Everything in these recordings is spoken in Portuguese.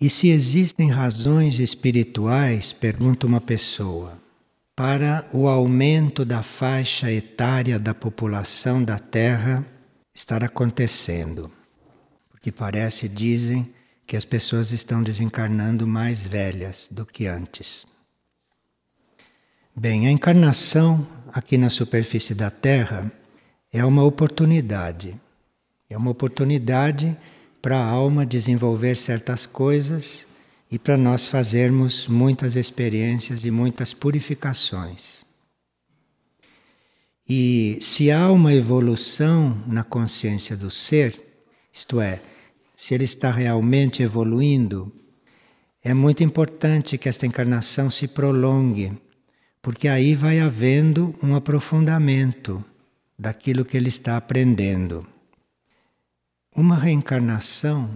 E se existem razões espirituais, pergunta uma pessoa, para o aumento da faixa etária da população da Terra estar acontecendo? Porque parece, dizem, que as pessoas estão desencarnando mais velhas do que antes. Bem, a encarnação aqui na superfície da Terra é uma oportunidade. É uma oportunidade para a alma desenvolver certas coisas e para nós fazermos muitas experiências e muitas purificações. E se há uma evolução na consciência do ser, isto é, se ele está realmente evoluindo, é muito importante que esta encarnação se prolongue, porque aí vai havendo um aprofundamento daquilo que ele está aprendendo. Uma reencarnação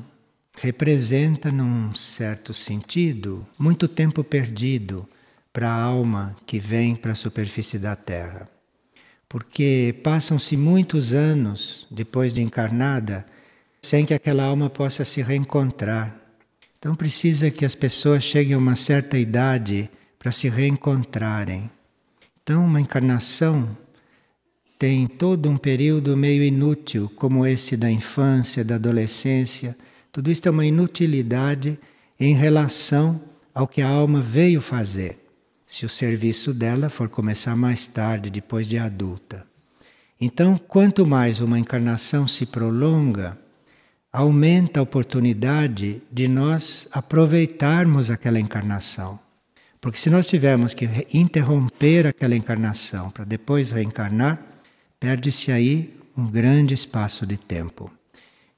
representa, num certo sentido, muito tempo perdido para a alma que vem para a superfície da Terra. Porque passam-se muitos anos depois de encarnada sem que aquela alma possa se reencontrar. Então precisa que as pessoas cheguem a uma certa idade para se reencontrarem. Então, uma encarnação tem todo um período meio inútil, como esse da infância, da adolescência. Tudo isso é uma inutilidade em relação ao que a alma veio fazer, se o serviço dela for começar mais tarde, depois de adulta. Então, quanto mais uma encarnação se prolonga, aumenta a oportunidade de nós aproveitarmos aquela encarnação. Porque se nós tivermos que interromper aquela encarnação para depois reencarnar, perde-se aí um grande espaço de tempo.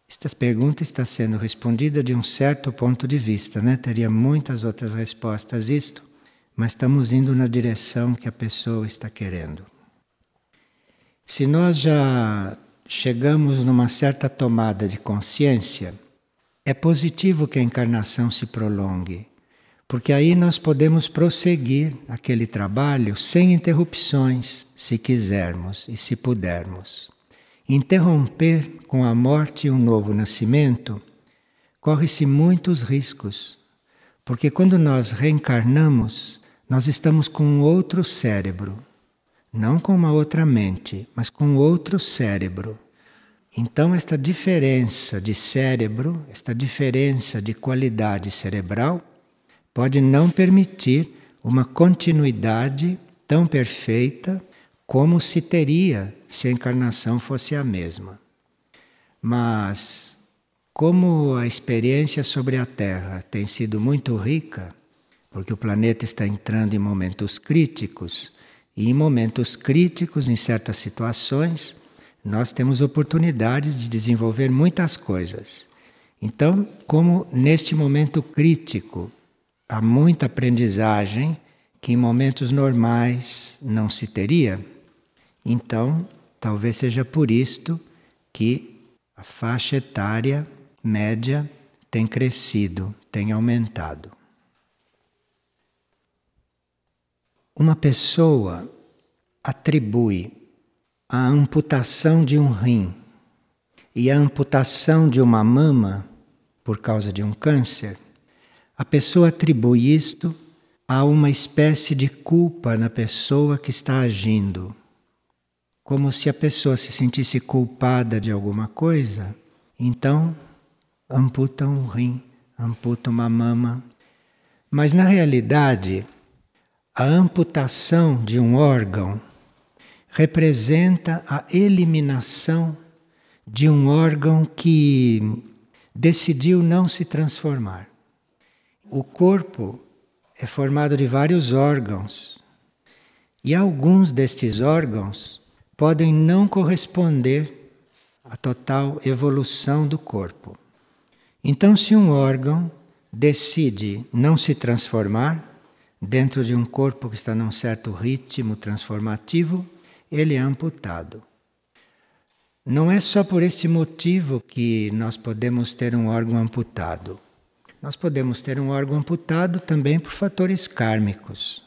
Esta pergunta está sendo respondida de um certo ponto de vista, né? Teria muitas outras respostas isto, mas estamos indo na direção que a pessoa está querendo. Se nós já chegamos numa certa tomada de consciência, é positivo que a encarnação se prolongue, porque aí nós podemos prosseguir aquele trabalho sem interrupções, se quisermos e se pudermos. Interromper com a morte um novo nascimento corre-se muitos riscos, porque quando nós reencarnamos, nós estamos com um outro cérebro, não com uma outra mente, mas com outro cérebro. Então, esta diferença de cérebro, esta diferença de qualidade cerebral, pode não permitir uma continuidade tão perfeita como se teria se a encarnação fosse a mesma. Mas, como a experiência sobre a Terra tem sido muito rica, porque o planeta está entrando em momentos críticos, e em momentos críticos, em certas situações, nós temos oportunidades de desenvolver muitas coisas. Então, como neste momento crítico há muita aprendizagem que em momentos normais não se teria. Então, talvez seja por isto que a faixa etária média tem crescido, tem aumentado. Uma pessoa atribui a amputação de um rim e a amputação de uma mama por causa de um câncer a pessoa atribui isto a uma espécie de culpa na pessoa que está agindo. Como se a pessoa se sentisse culpada de alguma coisa, então amputa um rim, amputa uma mama. Mas na realidade, a amputação de um órgão representa a eliminação de um órgão que decidiu não se transformar. O corpo é formado de vários órgãos e alguns destes órgãos podem não corresponder à total evolução do corpo. Então, se um órgão decide não se transformar dentro de um corpo que está num certo ritmo transformativo, ele é amputado. Não é só por este motivo que nós podemos ter um órgão amputado. Nós podemos ter um órgão amputado também por fatores kármicos.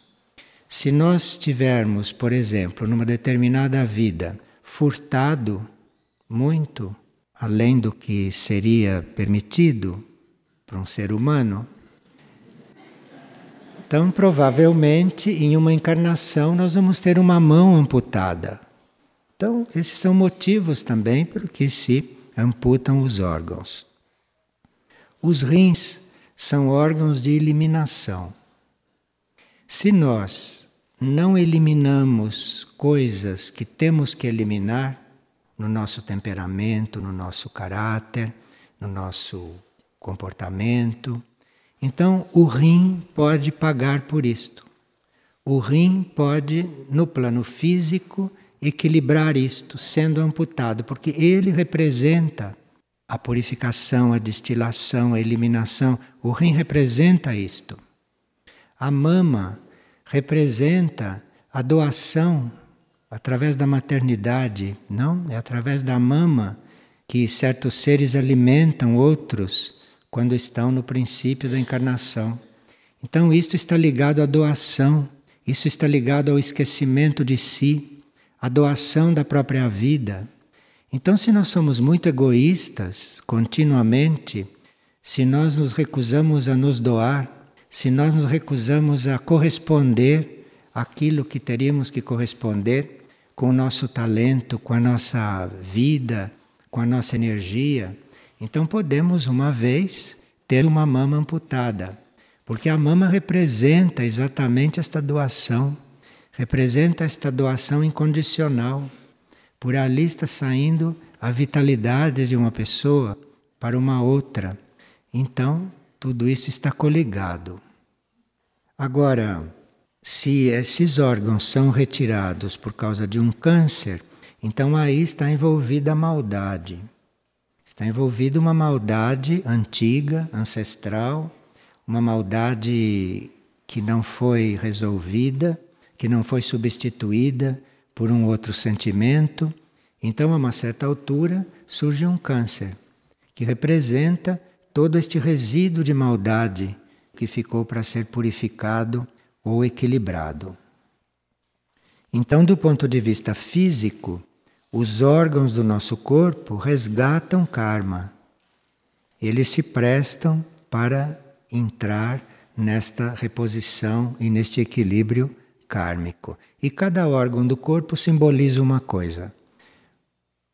Se nós tivermos, por exemplo, numa determinada vida, furtado muito além do que seria permitido para um ser humano. Então, provavelmente, em uma encarnação, nós vamos ter uma mão amputada. Então, esses são motivos também por que se amputam os órgãos. Os rins são órgãos de eliminação. Se nós não eliminamos coisas que temos que eliminar no nosso temperamento, no nosso caráter, no nosso comportamento, então o rim pode pagar por isto. O rim pode, no plano físico, equilibrar isto, sendo amputado, porque ele representa a purificação, a destilação, a eliminação. O rim representa isto. A mama representa a doação através da maternidade, não? É através da mama que certos seres alimentam outros quando estão no princípio da encarnação. Então, isto está ligado à doação, isso está ligado ao esquecimento de si, à doação da própria vida. Então, se nós somos muito egoístas continuamente, se nós nos recusamos a nos doar, se nós nos recusamos a corresponder aquilo que teríamos que corresponder com o nosso talento, com a nossa vida, com a nossa energia, então podemos, uma vez, ter uma mama amputada, porque a mama representa exatamente esta doação, representa esta doação incondicional. Por ali está saindo a vitalidade de uma pessoa para uma outra. Então, tudo isso está coligado. Agora, se esses órgãos são retirados por causa de um câncer, então aí está envolvida a maldade. Está envolvida uma maldade antiga, ancestral, uma maldade que não foi resolvida, que não foi substituída por um outro sentimento. Então, a uma certa altura, surge um câncer, que representa todo este resíduo de maldade que ficou para ser purificado ou equilibrado. Então, do ponto de vista físico, os órgãos do nosso corpo resgatam karma. Eles se prestam para entrar nesta reposição e neste equilíbrio kármico. E cada órgão do corpo simboliza uma coisa.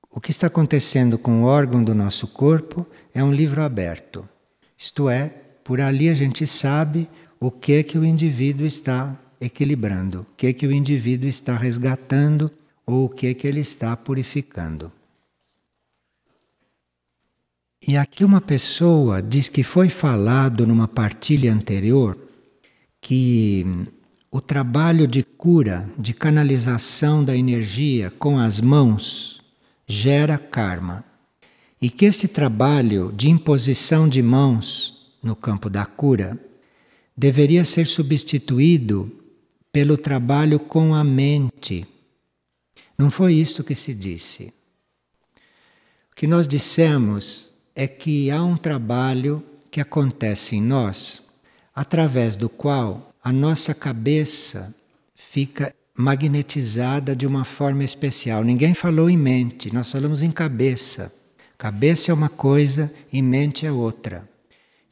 O que está acontecendo com o órgão do nosso corpo é um livro aberto. Isto é, por ali a gente sabe o que que o indivíduo está equilibrando, o que que o indivíduo está resgatando ou o que é que ele está purificando. E aqui uma pessoa diz que foi falado numa partilha anterior que o trabalho de cura, de canalização da energia com as mãos gera karma. E que esse trabalho de imposição de mãos no campo da cura deveria ser substituído pelo trabalho com a mente não foi isso que se disse. O que nós dissemos é que há um trabalho que acontece em nós, através do qual a nossa cabeça fica magnetizada de uma forma especial. Ninguém falou em mente, nós falamos em cabeça. Cabeça é uma coisa e mente é outra.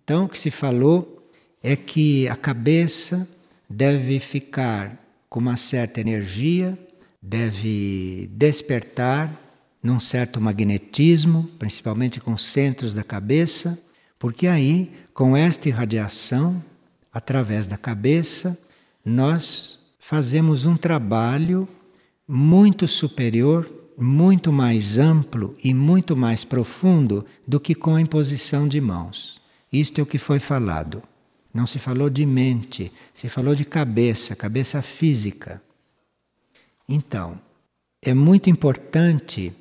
Então, o que se falou é que a cabeça deve ficar com uma certa energia deve despertar num certo magnetismo, principalmente com os centros da cabeça, porque aí, com esta irradiação, através da cabeça, nós fazemos um trabalho muito superior, muito mais amplo e muito mais profundo do que com a imposição de mãos. Isto é o que foi falado. Não se falou de mente, se falou de cabeça, cabeça física. Então, é muito importante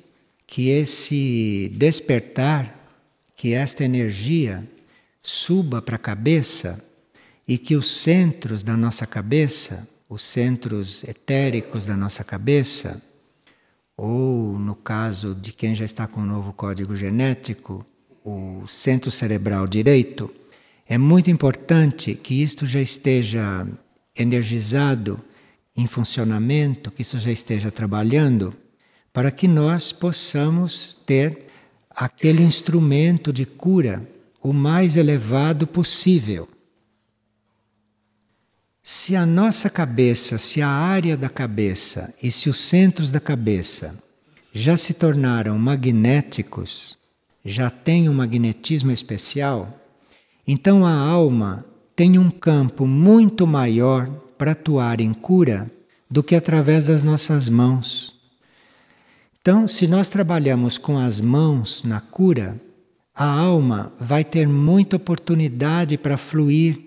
que esse despertar, que esta energia suba para a cabeça e que os centros da nossa cabeça, os centros etéricos da nossa cabeça, ou no caso de quem já está com o novo código genético, o centro cerebral direito, é muito importante que isto já esteja energizado em funcionamento, que isso já esteja trabalhando, para que nós possamos ter aquele instrumento de cura o mais elevado possível. Se a nossa cabeça, se a área da cabeça e se os centros da cabeça já se tornaram magnéticos, já têm um magnetismo especial, então a alma tem um campo muito maior para atuar em cura do que através das nossas mãos. Então, se nós trabalhamos com as mãos na cura, a alma vai ter muita oportunidade para fluir,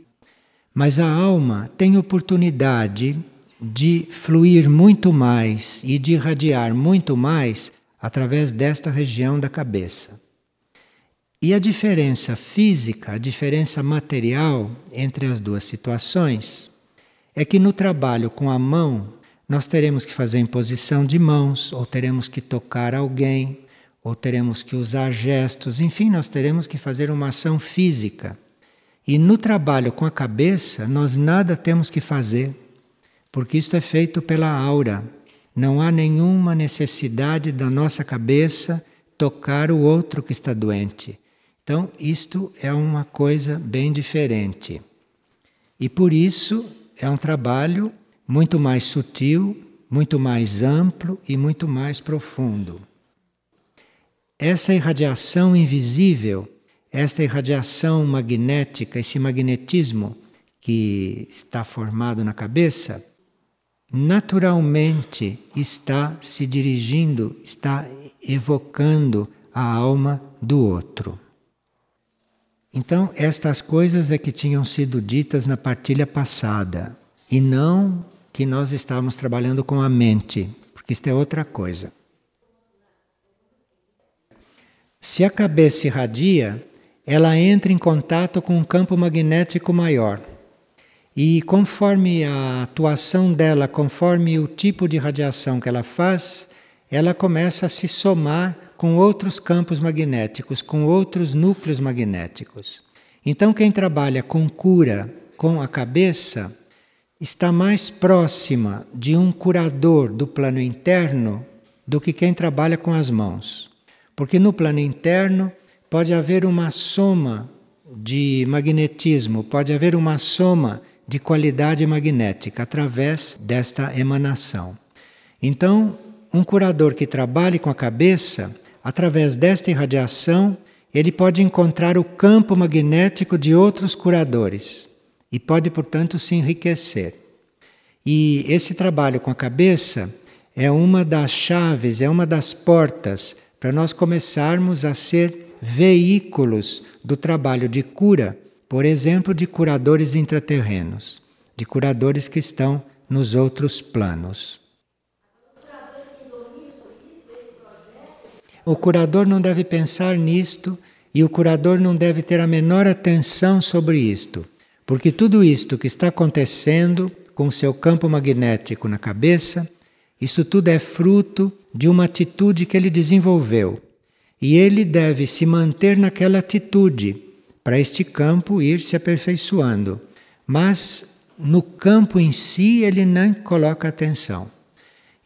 mas a alma tem oportunidade de fluir muito mais e de irradiar muito mais através desta região da cabeça. E a diferença física, a diferença material entre as duas situações é que no trabalho com a mão nós teremos que fazer imposição de mãos, ou teremos que tocar alguém, ou teremos que usar gestos, enfim, nós teremos que fazer uma ação física. E no trabalho com a cabeça, nós nada temos que fazer, porque isto é feito pela aura. Não há nenhuma necessidade da nossa cabeça tocar o outro que está doente. Então, isto é uma coisa bem diferente. E por isso é um trabalho muito mais sutil, muito mais amplo e muito mais profundo. Essa irradiação invisível, esta irradiação magnética, esse magnetismo que está formado na cabeça, naturalmente está se dirigindo, está evocando a alma do outro. Então, estas coisas é que tinham sido ditas na partilha passada, e não que nós estávamos trabalhando com a mente, porque isto é outra coisa. Se a cabeça irradia, ela entra em contato com um campo magnético maior. E conforme a atuação dela, conforme o tipo de radiação que ela faz, ela começa a se somar com outros campos magnéticos, com outros núcleos magnéticos. Então, quem trabalha com cura com a cabeça está mais próxima de um curador do plano interno do que quem trabalha com as mãos. Porque no plano interno pode haver uma soma de magnetismo, pode haver uma soma de qualidade magnética através desta emanação. Então, um curador que trabalhe com a cabeça através desta irradiação, ele pode encontrar o campo magnético de outros curadores e pode, portanto, se enriquecer. E esse trabalho com a cabeça é uma das chaves, é uma das portas para nós começarmos a ser veículos do trabalho de cura, por exemplo, de curadores intraterrenos, de curadores que estão nos outros planos. O curador não deve pensar nisto e o curador não deve ter a menor atenção sobre isto, porque tudo isto que está acontecendo com o seu campo magnético na cabeça, isso tudo é fruto de uma atitude que ele desenvolveu. E ele deve se manter naquela atitude para este campo ir se aperfeiçoando. Mas no campo em si ele não coloca atenção.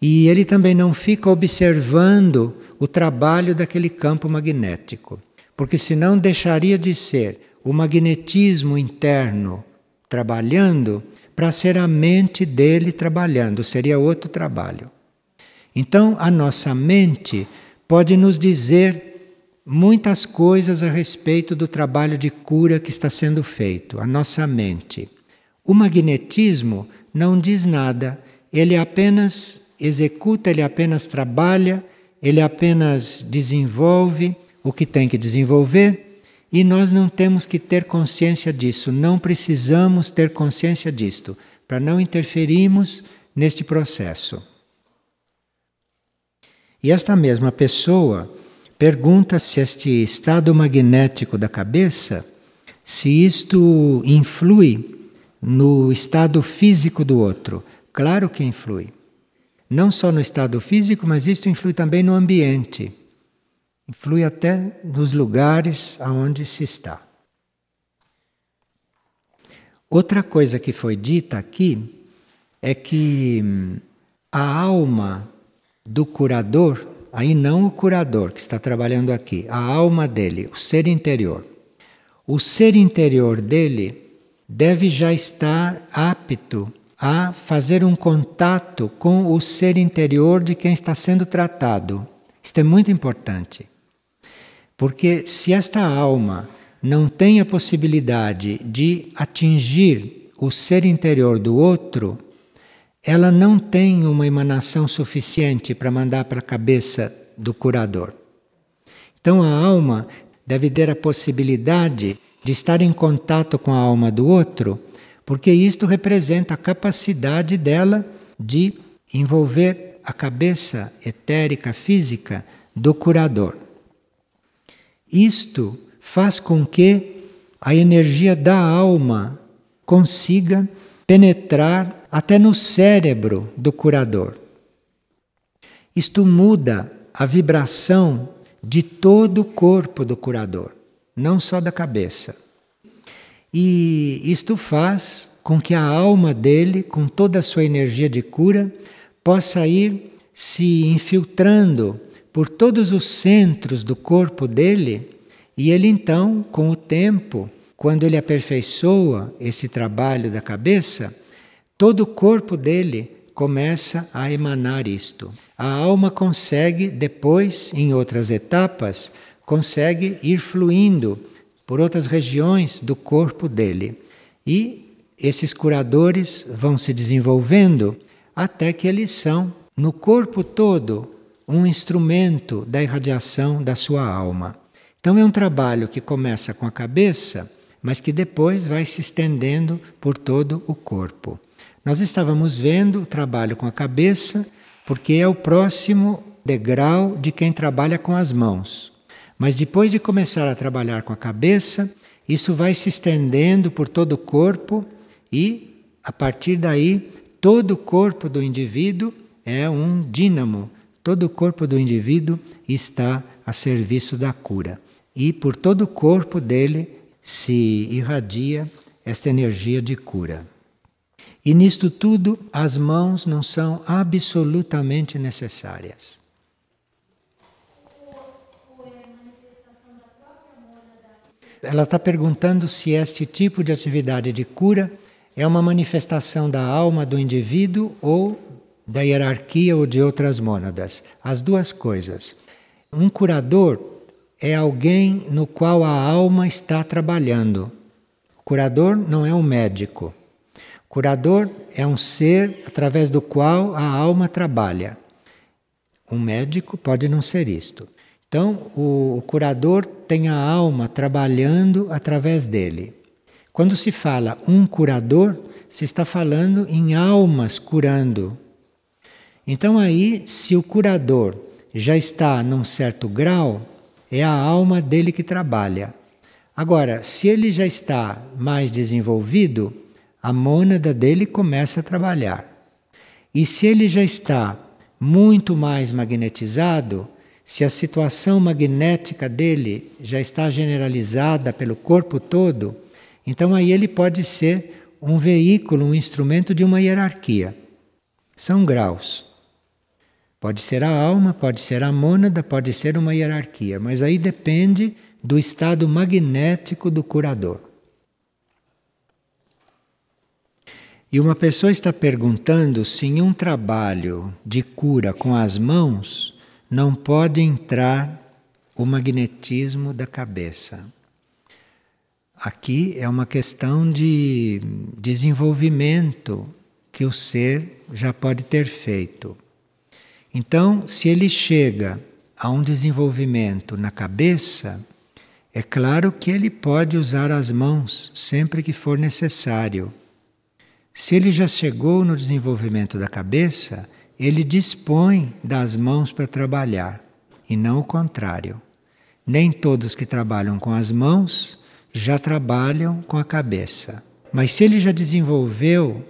E ele também não fica observando o trabalho daquele campo magnético, porque senão deixaria de ser o magnetismo interno trabalhando para ser a mente dele trabalhando, seria outro trabalho. Então, a nossa mente pode nos dizer muitas coisas a respeito do trabalho de cura que está sendo feito, a nossa mente. O magnetismo não diz nada, ele apenas executa, ele apenas trabalha, ele apenas desenvolve o que tem que desenvolver e nós não temos que ter consciência disso, não precisamos ter consciência disto, para não interferirmos neste processo. E esta mesma pessoa pergunta se este estado magnético da cabeça, se isto influi no estado físico do outro. Claro que influi não só no estado físico, mas isto influi também no ambiente. Influi até nos lugares aonde se está. Outra coisa que foi dita aqui é que hum, a alma do curador, aí não o curador que está trabalhando aqui, a alma dele, o ser interior. o ser interior dele deve já estar apto a fazer um contato com o ser interior de quem está sendo tratado. Isto é muito importante. Porque se esta alma não tem a possibilidade de atingir o ser interior do outro, ela não tem uma emanação suficiente para mandar para a cabeça do curador. Então a alma deve ter a possibilidade de estar em contato com a alma do outro, porque isto representa a capacidade dela de envolver a cabeça etérica física do curador. Isto faz com que a energia da alma consiga penetrar até no cérebro do curador. Isto muda a vibração de todo o corpo do curador, não só da cabeça. E isto faz com que a alma dele, com toda a sua energia de cura, possa ir se infiltrando por todos os centros do corpo dele, e ele então, com o tempo, quando ele aperfeiçoa esse trabalho da cabeça, todo o corpo dele começa a emanar isto. A alma consegue, depois, em outras etapas, consegue ir fluindo por outras regiões do corpo dele. E esses curadores vão se desenvolvendo até que eles são, no corpo todo, um instrumento da irradiação da sua alma. Então é um trabalho que começa com a cabeça, mas que depois vai se estendendo por todo o corpo. Nós estávamos vendo o trabalho com a cabeça, porque é o próximo degrau de quem trabalha com as mãos. Mas depois de começar a trabalhar com a cabeça, isso vai se estendendo por todo o corpo e, a partir daí, todo o corpo do indivíduo é um dínamo. Todo o corpo do indivíduo está a serviço da cura. E por todo o corpo dele se irradia esta energia de cura. E nisto tudo, as mãos não são absolutamente necessárias. Ela está perguntando se este tipo de atividade de cura é uma manifestação da alma do indivíduo ou da hierarquia ou de outras mônadas. As duas coisas. Um curador é alguém no qual a alma está trabalhando. O curador não é um médico. Curador é um ser através do qual a alma trabalha. Um médico pode não ser isto. Então, o, curador tem a alma trabalhando através dele. Quando se fala um curador, se está falando em almas curando. Então, aí, se o curador já está num certo grau, é a alma dele que trabalha. Agora, se ele já está mais desenvolvido, a mônada dele começa a trabalhar. E se ele já está muito mais magnetizado, se a situação magnética dele já está generalizada pelo corpo todo, então aí ele pode ser um veículo, um instrumento de uma hierarquia. São graus. Pode ser a alma, pode ser a mônada, pode ser uma hierarquia, mas aí depende do estado magnético do curador. E uma pessoa está perguntando se em um trabalho de cura com as mãos não pode entrar o magnetismo da cabeça. Aqui é uma questão de desenvolvimento que o ser já pode ter feito. Então, se ele chega a um desenvolvimento na cabeça, é claro que ele pode usar as mãos sempre que for necessário. Se ele já chegou no desenvolvimento da cabeça, ele dispõe das mãos para trabalhar, e não o contrário. Nem todos que trabalham com as mãos já trabalham com a cabeça. Mas se ele já desenvolveu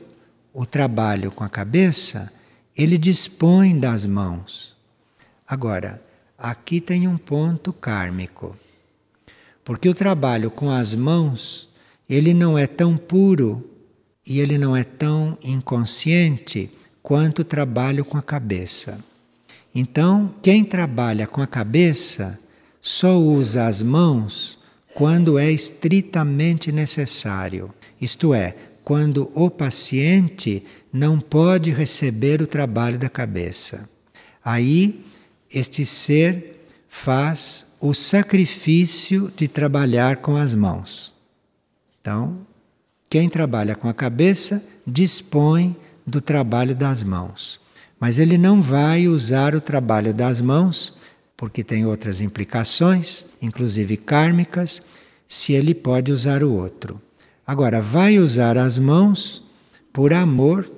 o trabalho com a cabeça, ele dispõe das mãos. Agora, aqui tem um ponto kármico. Porque o trabalho com as mãos, ele não é tão puro e ele não é tão inconsciente quanto o trabalho com a cabeça. Então, quem trabalha com a cabeça só usa as mãos quando é estritamente necessário, isto é, quando o paciente não pode receber o trabalho da cabeça. Aí, este ser faz o sacrifício de trabalhar com as mãos. Então, quem trabalha com a cabeça dispõe do trabalho das mãos. Mas ele não vai usar o trabalho das mãos, porque tem outras implicações, inclusive kármicas, se ele pode usar o outro. Agora, vai usar as mãos por amor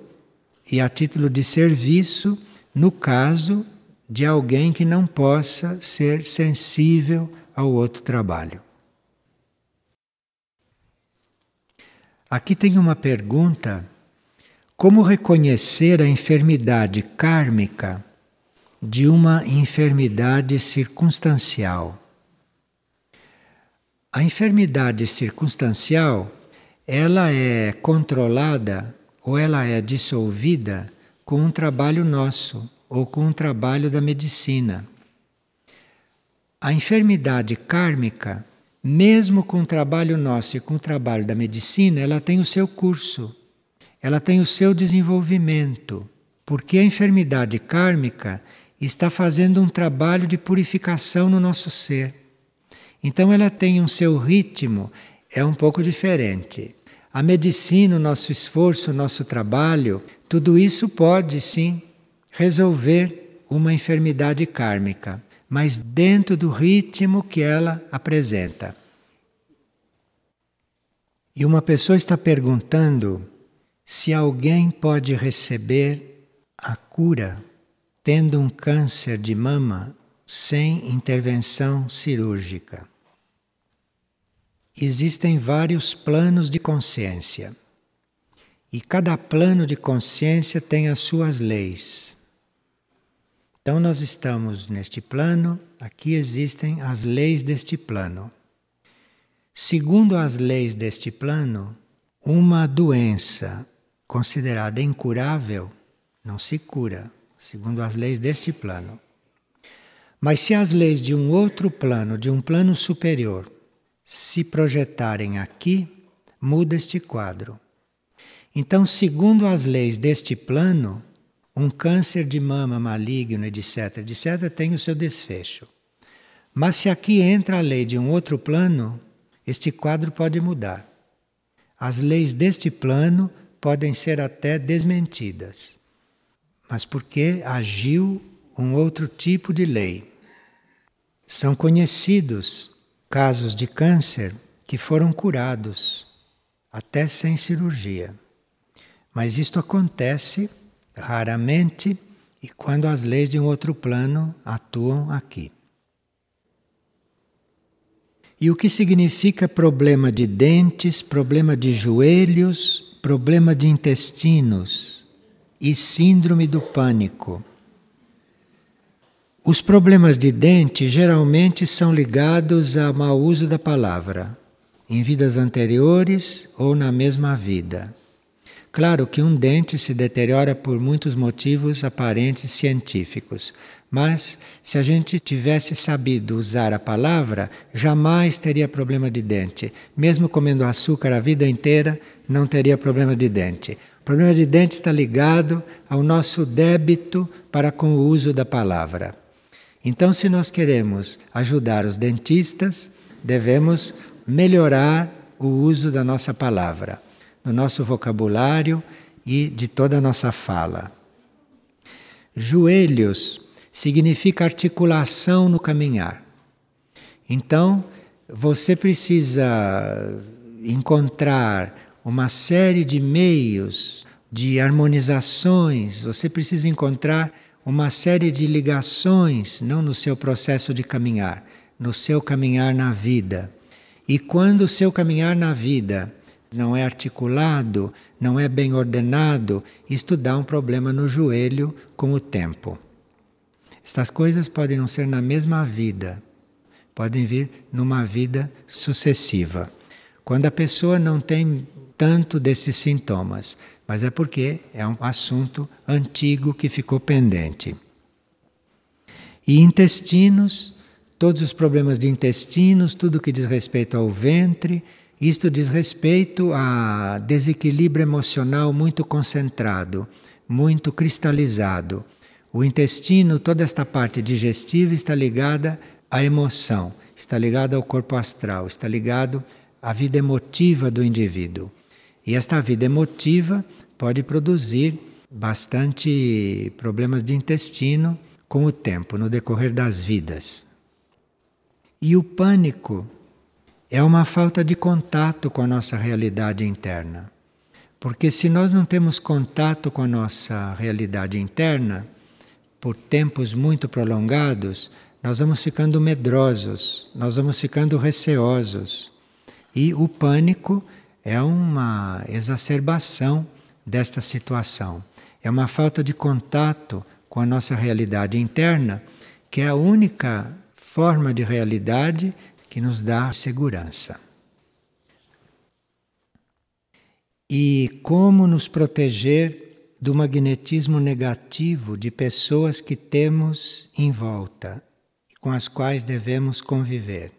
e a título de serviço, no caso de alguém que não possa ser sensível ao outro trabalho. Aqui tem uma pergunta como reconhecer a enfermidade kármica de uma enfermidade circunstancial? A enfermidade circunstancial, ela é controlada ou ela é dissolvida com um trabalho nosso ou com um trabalho da medicina. A enfermidade kármica, mesmo com o trabalho nosso e com o trabalho da medicina, ela tem o seu curso ela tem o seu desenvolvimento, porque a enfermidade kármica está fazendo um trabalho de purificação no nosso ser. Então ela tem um seu ritmo, é um pouco diferente. A medicina, o nosso esforço, o nosso trabalho, tudo isso pode sim resolver uma enfermidade kármica, mas dentro do ritmo que ela apresenta. E uma pessoa está perguntando se alguém pode receber a cura tendo um câncer de mama sem intervenção cirúrgica. Existem vários planos de consciência. E cada plano de consciência tem as suas leis. Então, nós estamos neste plano, aqui existem as leis deste plano. Segundo as leis deste plano, uma doença considerada incurável não se cura, segundo as leis deste plano. Mas se as leis de um outro plano, de um plano superior, se projetarem aqui, muda este quadro. Então, segundo as leis deste plano, um câncer de mama maligno, etc., etc., tem o seu desfecho. Mas se aqui entra a lei de um outro plano, este quadro pode mudar. As leis deste plano podem ser até desmentidas, mas porque agiu um outro tipo de lei. São conhecidos casos de câncer que foram curados, até sem cirurgia. Mas isto acontece raramente e quando as leis de um outro plano atuam aqui. E o que significa problema de dentes, problema de joelhos, problema de intestinos e síndrome do pânico. Os problemas de dente geralmente são ligados ao mau uso da palavra, em vidas anteriores ou na mesma vida. Claro que um dente se deteriora por muitos motivos aparentes científicos, mas se a gente tivesse sabido usar a palavra, jamais teria problema de dente. Mesmo comendo açúcar a vida inteira, não teria problema de dente. O problema de dente está ligado ao nosso débito para com o uso da palavra. Então, se nós queremos ajudar os dentistas, devemos melhorar o uso da nossa palavra, do nosso vocabulário e de toda a nossa fala. Joelhos significa articulação no caminhar. Então, você precisa encontrar uma série de meios de harmonizações, você precisa encontrar uma série de ligações, não no seu processo de caminhar, no seu caminhar na vida. E quando o seu caminhar na vida não é articulado, não é bem ordenado, isto dá um problema no joelho com o tempo. Estas coisas podem não ser na mesma vida, podem vir numa vida sucessiva. Quando a pessoa não tem tanto desses sintomas, mas é porque é um assunto antigo que ficou pendente. E intestinos todos os problemas de intestinos, tudo que diz respeito ao ventre, isto diz respeito a desequilíbrio emocional muito concentrado, muito cristalizado. O intestino, toda esta parte digestiva está ligada à emoção, está ligada ao corpo astral, está ligado à vida emotiva do indivíduo. E esta vida emotiva pode produzir bastante problemas de intestino com o tempo, no decorrer das vidas. E o pânico é uma falta de contato com a nossa realidade interna. Porque se nós não temos contato com a nossa realidade interna, por tempos muito prolongados, nós vamos ficando medrosos, nós vamos ficando receosos. E o pânico é uma exacerbação desta situação. É uma falta de contato com a nossa realidade interna, que é a única forma de realidade que nos dá segurança. E como nos proteger do magnetismo negativo de pessoas que temos em volta, com as quais devemos conviver.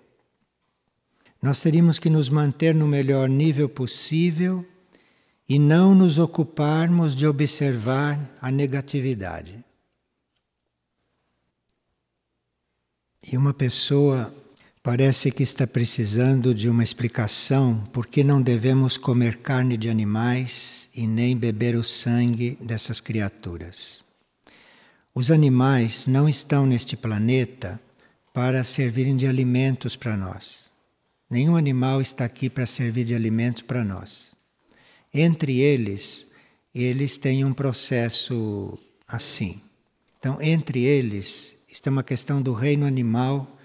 Nós teríamos que nos manter no melhor nível possível e não nos ocuparmos de observar a negatividade. E uma pessoa parece que está precisando de uma explicação por que não devemos comer carne de animais e nem beber o sangue dessas criaturas. Os animais não estão neste planeta para servirem de alimentos para nós. Nenhum animal está aqui para servir de alimento para nós. Entre eles, eles têm um processo assim. Então, entre eles, está uma questão do reino animal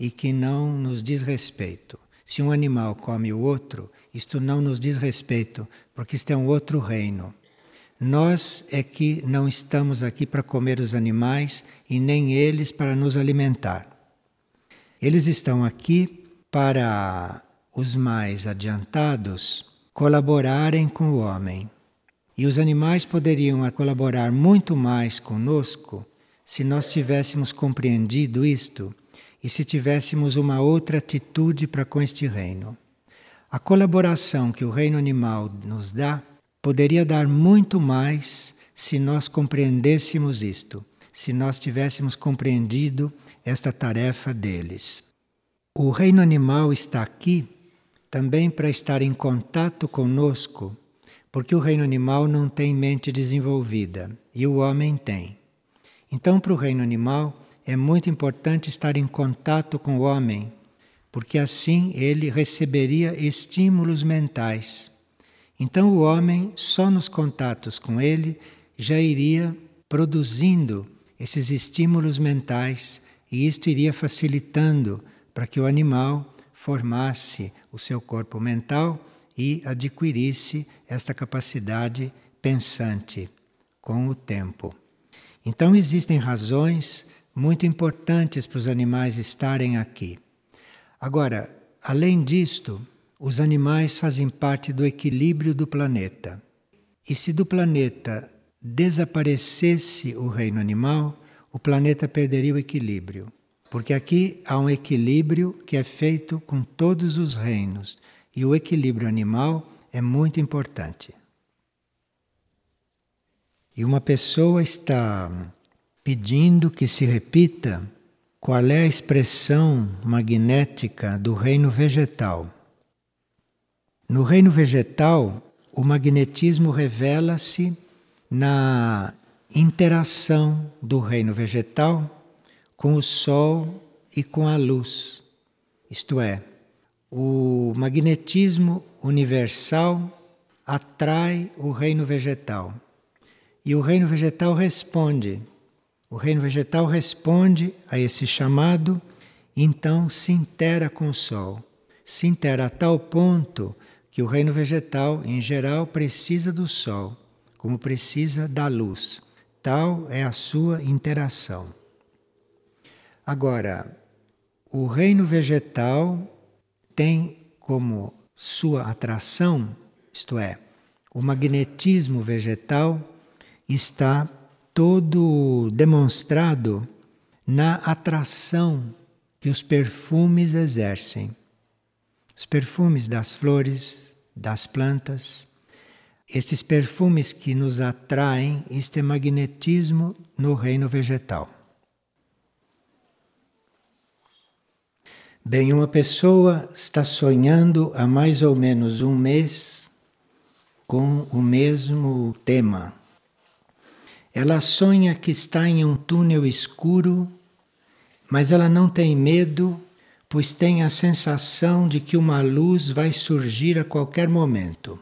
e que não nos diz respeito. Se um animal come o outro, isto não nos diz respeito, porque isto é um outro reino. Nós é que não estamos aqui para comer os animais e nem eles para nos alimentar. Eles estão aqui para os mais adiantados colaborarem com o homem. E os animais poderiam colaborar muito mais conosco se nós tivéssemos compreendido isto e se tivéssemos uma outra atitude para com este reino. A colaboração que o reino animal nos dá poderia dar muito mais se nós compreendêssemos isto, se nós tivéssemos compreendido esta tarefa deles. O reino animal está aqui também para estar em contato conosco, porque o reino animal não tem mente desenvolvida e o homem tem. Então, para o reino animal, é muito importante estar em contato com o homem, porque assim ele receberia estímulos mentais. Então, o homem, só nos contatos com ele, já iria produzindo esses estímulos mentais, e isto iria facilitando para que o animal formasse o seu corpo mental e adquirisse esta capacidade pensante com o tempo. Então, existem razões muito importantes para os animais estarem aqui. Agora, além disto, os animais fazem parte do equilíbrio do planeta. E se do planeta desaparecesse o reino animal, o planeta perderia o equilíbrio. Porque aqui há um equilíbrio que é feito com todos os reinos. E o equilíbrio animal é muito importante. E uma pessoa está pedindo que se repita qual é a expressão magnética do reino vegetal. No reino vegetal, o magnetismo revela-se na interação do reino vegetal com o sol e com a luz. Isto é, o magnetismo universal atrai o reino vegetal. E o reino vegetal responde o reino vegetal responde a esse chamado, então se intera com o Sol. Se intera a tal ponto que o reino vegetal, em geral, precisa do Sol, como precisa da luz. Tal é a sua interação. Agora, o reino vegetal tem como sua atração, isto é, o magnetismo vegetal está todo demonstrado na atração que os perfumes exercem. Os perfumes das flores, das plantas, estes perfumes que nos atraem, isto é magnetismo no reino vegetal. Bem, uma pessoa está sonhando há mais ou menos um mês com o mesmo tema. Ela sonha que está em um túnel escuro, mas ela não tem medo, pois tem a sensação de que uma luz vai surgir a qualquer momento.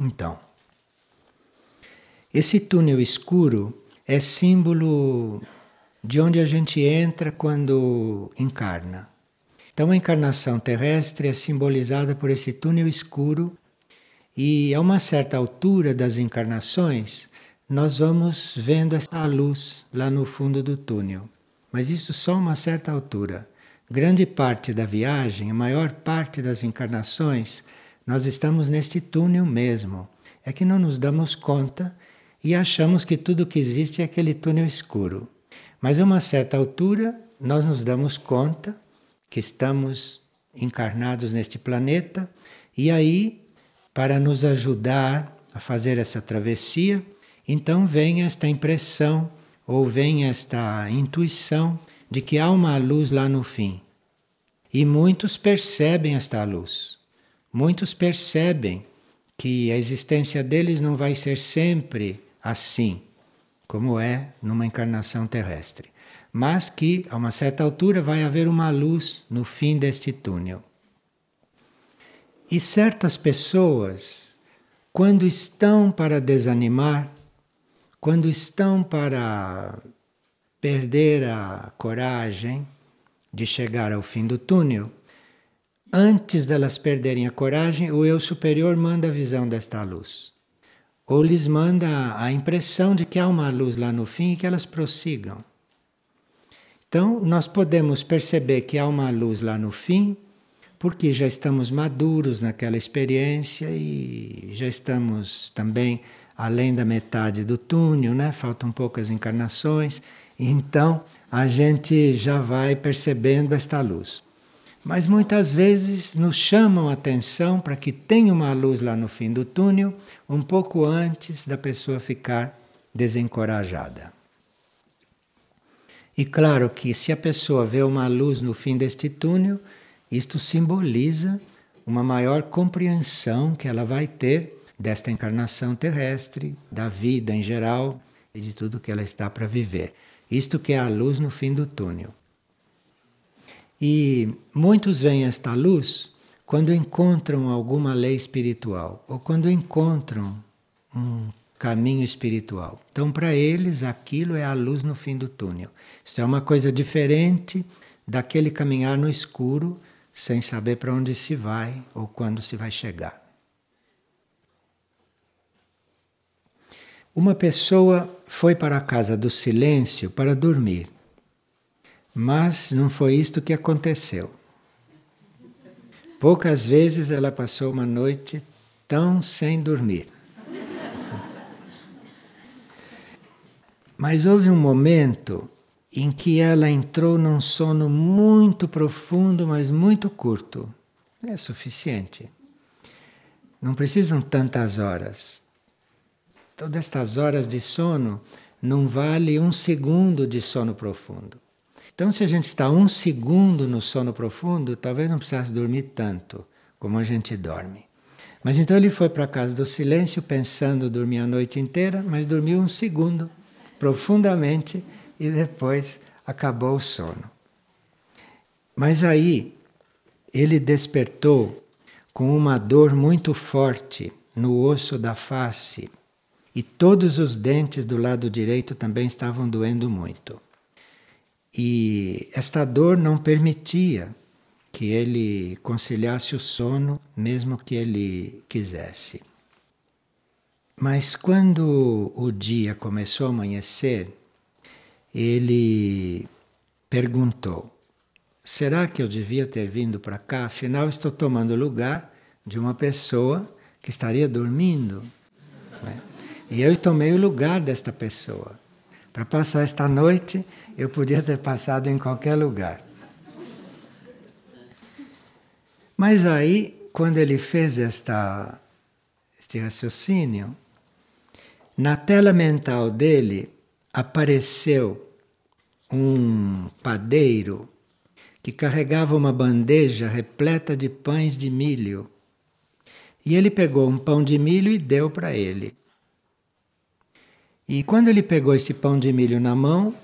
Então, esse túnel escuro é símbolo de onde a gente entra quando encarna. Então, a encarnação terrestre é simbolizada por esse túnel escuro, e a uma certa altura das encarnações, nós vamos vendo essa luz lá no fundo do túnel. Mas isso só uma certa altura. Grande parte da viagem, a maior parte das encarnações, nós estamos neste túnel mesmo. É que não nos damos conta e achamos que tudo que existe é aquele túnel escuro. Mas a uma certa altura, nós nos damos conta que estamos encarnados neste planeta e aí, para nos ajudar a fazer essa travessia, então vem esta impressão ou vem esta intuição de que há uma luz lá no fim. E muitos percebem esta luz. Muitos percebem que a existência deles não vai ser sempre assim como é numa encarnação terrestre, mas que a uma certa altura vai haver uma luz no fim deste túnel. E certas pessoas, quando estão para desanimar, quando estão para perder a coragem de chegar ao fim do túnel, antes delas perderem a coragem, o eu superior manda a visão desta luz ou lhes manda a impressão de que há uma luz lá no fim e que elas prossigam. Então, nós podemos perceber que há uma luz lá no fim, porque já estamos maduros naquela experiência e já estamos também além da metade do túnel, né? Faltam poucas encarnações, então a gente já vai percebendo esta luz mas muitas vezes nos chamam a atenção para que tenha uma luz lá no fim do túnel, um pouco antes da pessoa ficar desencorajada. E claro que se a pessoa vê uma luz no fim deste túnel, isto simboliza uma maior compreensão que ela vai ter desta encarnação terrestre, da vida em geral e de tudo que ela está para viver. Isto que é a luz no fim do túnel. E muitos veem esta luz quando encontram alguma lei espiritual ou quando encontram um caminho espiritual. Então, para eles, aquilo é a luz no fim do túnel. Isso é uma coisa diferente daquele caminhar no escuro sem saber para onde se vai ou quando se vai chegar. Uma pessoa foi para a casa do silêncio para dormir. Mas não foi isto que aconteceu. Poucas vezes ela passou uma noite tão sem dormir. Mas houve um momento em que ela entrou num sono muito profundo, mas muito curto. É suficiente. Não precisam tantas horas. Todas estas horas de sono não vale um segundo de sono profundo. Então, se a gente está um segundo no sono profundo, talvez não precisasse dormir tanto como a gente dorme. Mas então ele foi para a casa do silêncio pensando dormir a noite inteira, mas dormiu um segundo profundamente e depois acabou o sono. Mas aí ele despertou com uma dor muito forte no osso da face e todos os dentes do lado direito também estavam doendo muito. E esta dor não permitia que ele conciliasse o sono, mesmo que ele quisesse. Mas quando o dia começou a amanhecer, ele perguntou: será que eu devia ter vindo para cá? Afinal, estou tomando lugar de uma pessoa que estaria dormindo. E eu tomei o lugar desta pessoa. Para passar esta noite, eu podia ter passado em qualquer lugar. Mas aí, quando ele fez esta, este raciocínio, na tela mental dele apareceu um padeiro que carregava uma bandeja repleta de pães de milho. E ele pegou um pão de milho e deu para ele. E quando ele pegou esse pão de milho na mão,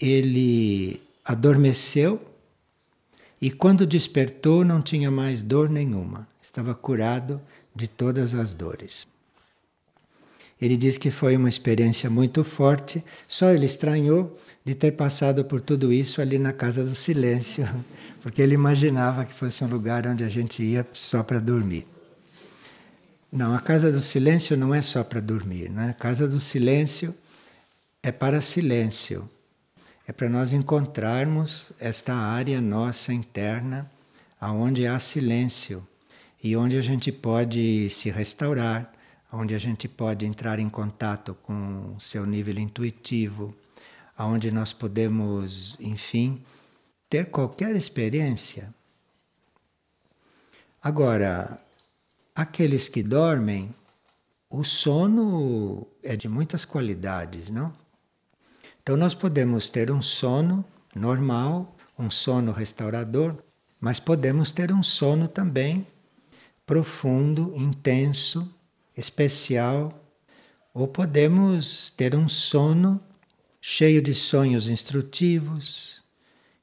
ele adormeceu e quando despertou não tinha mais dor nenhuma, estava curado de todas as dores. Ele diz que foi uma experiência muito forte, só ele estranhou de ter passado por tudo isso ali na Casa do Silêncio, porque ele imaginava que fosse um lugar onde a gente ia só para dormir. Não, a Casa do Silêncio não é só para dormir, né? A Casa do Silêncio é para silêncio. É para nós encontrarmos esta área nossa interna, aonde há silêncio e onde a gente pode se restaurar, onde a gente pode entrar em contato com o seu nível intuitivo, aonde nós podemos, enfim, ter qualquer experiência. Agora, aqueles que dormem, o sono é de muitas qualidades, não? Então nós podemos ter um sono normal, um sono restaurador, mas podemos ter um sono também profundo, intenso, especial, ou podemos ter um sono cheio de sonhos instrutivos.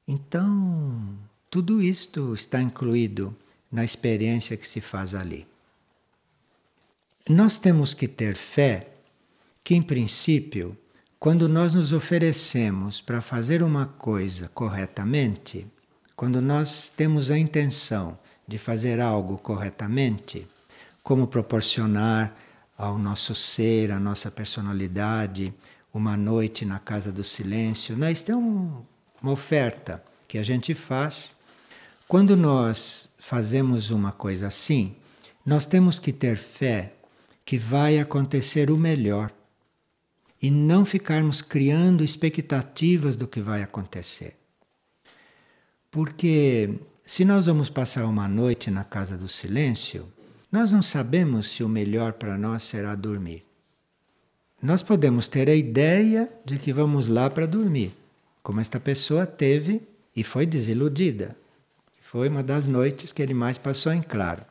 Então, tudo isto está incluído na experiência que se faz ali. Nós temos que ter fé que, em princípio, quando nós nos oferecemos para fazer uma coisa corretamente, quando nós temos a intenção de fazer algo corretamente, como proporcionar ao nosso ser, à nossa personalidade, uma noite na casa do silêncio. Né? Isso é um, uma oferta que a gente faz. Quando nós fazemos uma coisa assim, nós temos que ter fé que vai acontecer o melhor e não ficarmos criando expectativas do que vai acontecer. Porque se nós vamos passar uma noite na casa do silêncio, nós não sabemos se o melhor para nós será dormir. Nós podemos ter a ideia de que vamos lá para dormir, como esta pessoa teve e foi desiludida. Foi uma das noites que ele mais passou em claro.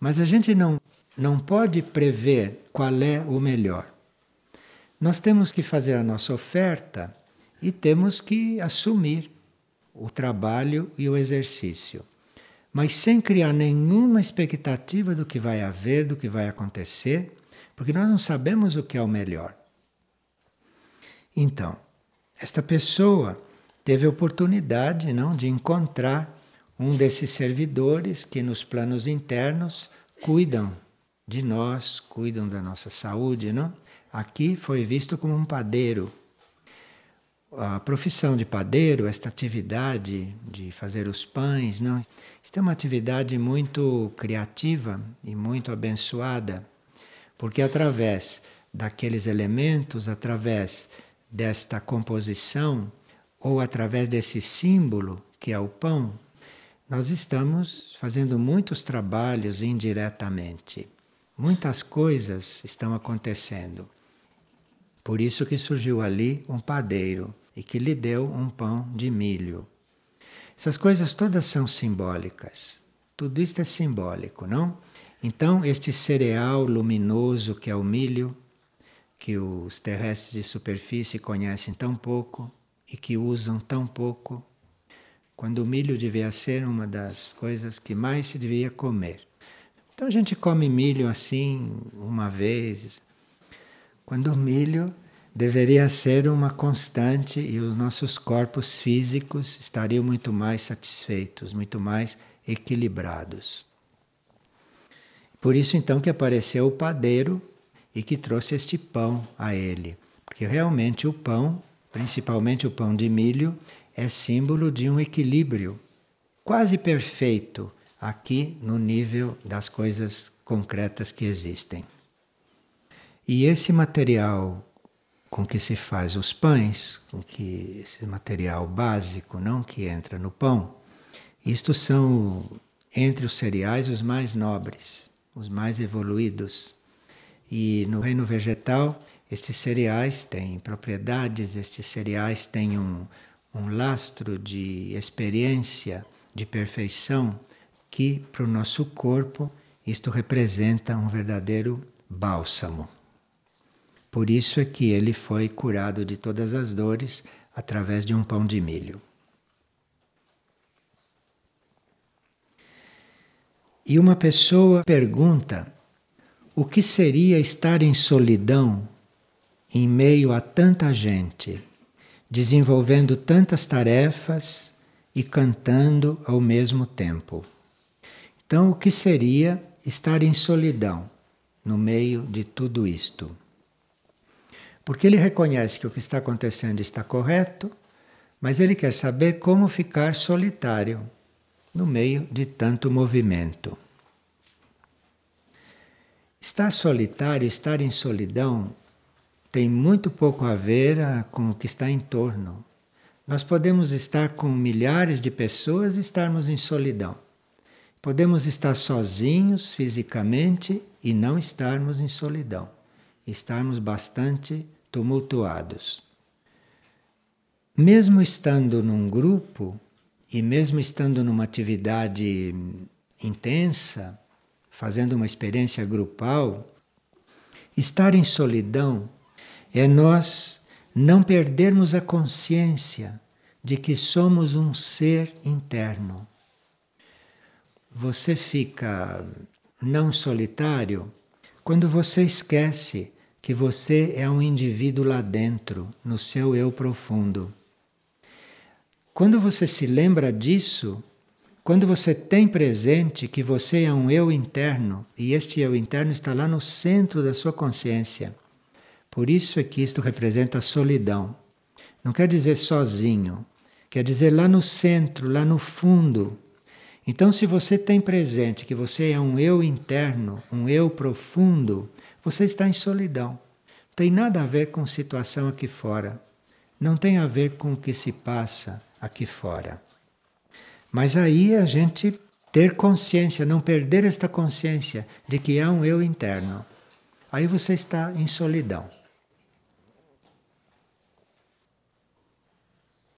Mas a gente não, não pode prever qual é o melhor. Nós temos que fazer a nossa oferta e temos que assumir o trabalho e o exercício mas sem criar nenhuma expectativa do que vai haver, do que vai acontecer, porque nós não sabemos o que é o melhor. Então, esta pessoa teve a oportunidade não, de encontrar um desses servidores que nos planos internos cuidam de nós, cuidam da nossa saúde, não? Aqui foi visto como um padeiro, a profissão de padeiro, esta atividade de fazer os pães, não, isso é uma atividade muito criativa e muito abençoada, porque através daqueles elementos, através desta composição ou através desse símbolo que é o pão, nós estamos fazendo muitos trabalhos indiretamente. Muitas coisas estão acontecendo. Por isso que surgiu ali um padeiro e que lhe deu um pão de milho. Essas coisas todas são simbólicas. Tudo isto é simbólico, não? Então, este cereal luminoso que é o milho, que os terrestres de superfície conhecem tão pouco e que usam tão pouco, quando o milho devia ser uma das coisas que mais se devia comer. Então a gente come milho assim uma vez, quando o milho deveria ser uma constante e os nossos corpos físicos estariam muito mais satisfeitos, muito mais equilibrados. Por isso então que apareceu o padeiro e que trouxe este pão a ele, porque realmente o pão, principalmente o pão de milho, é símbolo de um equilíbrio quase perfeito aqui no nível das coisas concretas que existem. E esse material com que se faz os pães, com que esse material básico, não que entra no pão, isto são entre os cereais os mais nobres, os mais evoluídos. E no reino vegetal, estes cereais têm propriedades, estes cereais têm um, um lastro de experiência, de perfeição, que para o nosso corpo isto representa um verdadeiro bálsamo. Por isso é que ele foi curado de todas as dores através de um pão de milho. E uma pessoa pergunta: o que seria estar em solidão em meio a tanta gente, desenvolvendo tantas tarefas e cantando ao mesmo tempo? Então, o que seria estar em solidão no meio de tudo isto? Porque ele reconhece que o que está acontecendo está correto, mas ele quer saber como ficar solitário no meio de tanto movimento. Estar solitário, estar em solidão, tem muito pouco a ver ah, com o que está em torno. Nós podemos estar com milhares de pessoas e estarmos em solidão. Podemos estar sozinhos fisicamente e não estarmos em solidão, estarmos bastante tumultuados. Mesmo estando num grupo, e mesmo estando numa atividade intensa, fazendo uma experiência grupal, estar em solidão é nós não perdermos a consciência de que somos um ser interno. Você fica não solitário quando você esquece que você é um indivíduo lá dentro, no seu eu profundo. Quando você se lembra disso, quando você tem presente que você é um eu interno e este eu interno está lá no centro da sua consciência. Por isso é que isto representa solidão. Não quer dizer sozinho, quer dizer lá no centro, lá no fundo. Então, se você tem presente que você é um eu interno, um eu profundo, você está em solidão. Não tem nada a ver com situação aqui fora. Não tem a ver com o que se passa aqui fora. Mas aí a gente ter consciência, não perder esta consciência de que há um eu interno. Aí você está em solidão.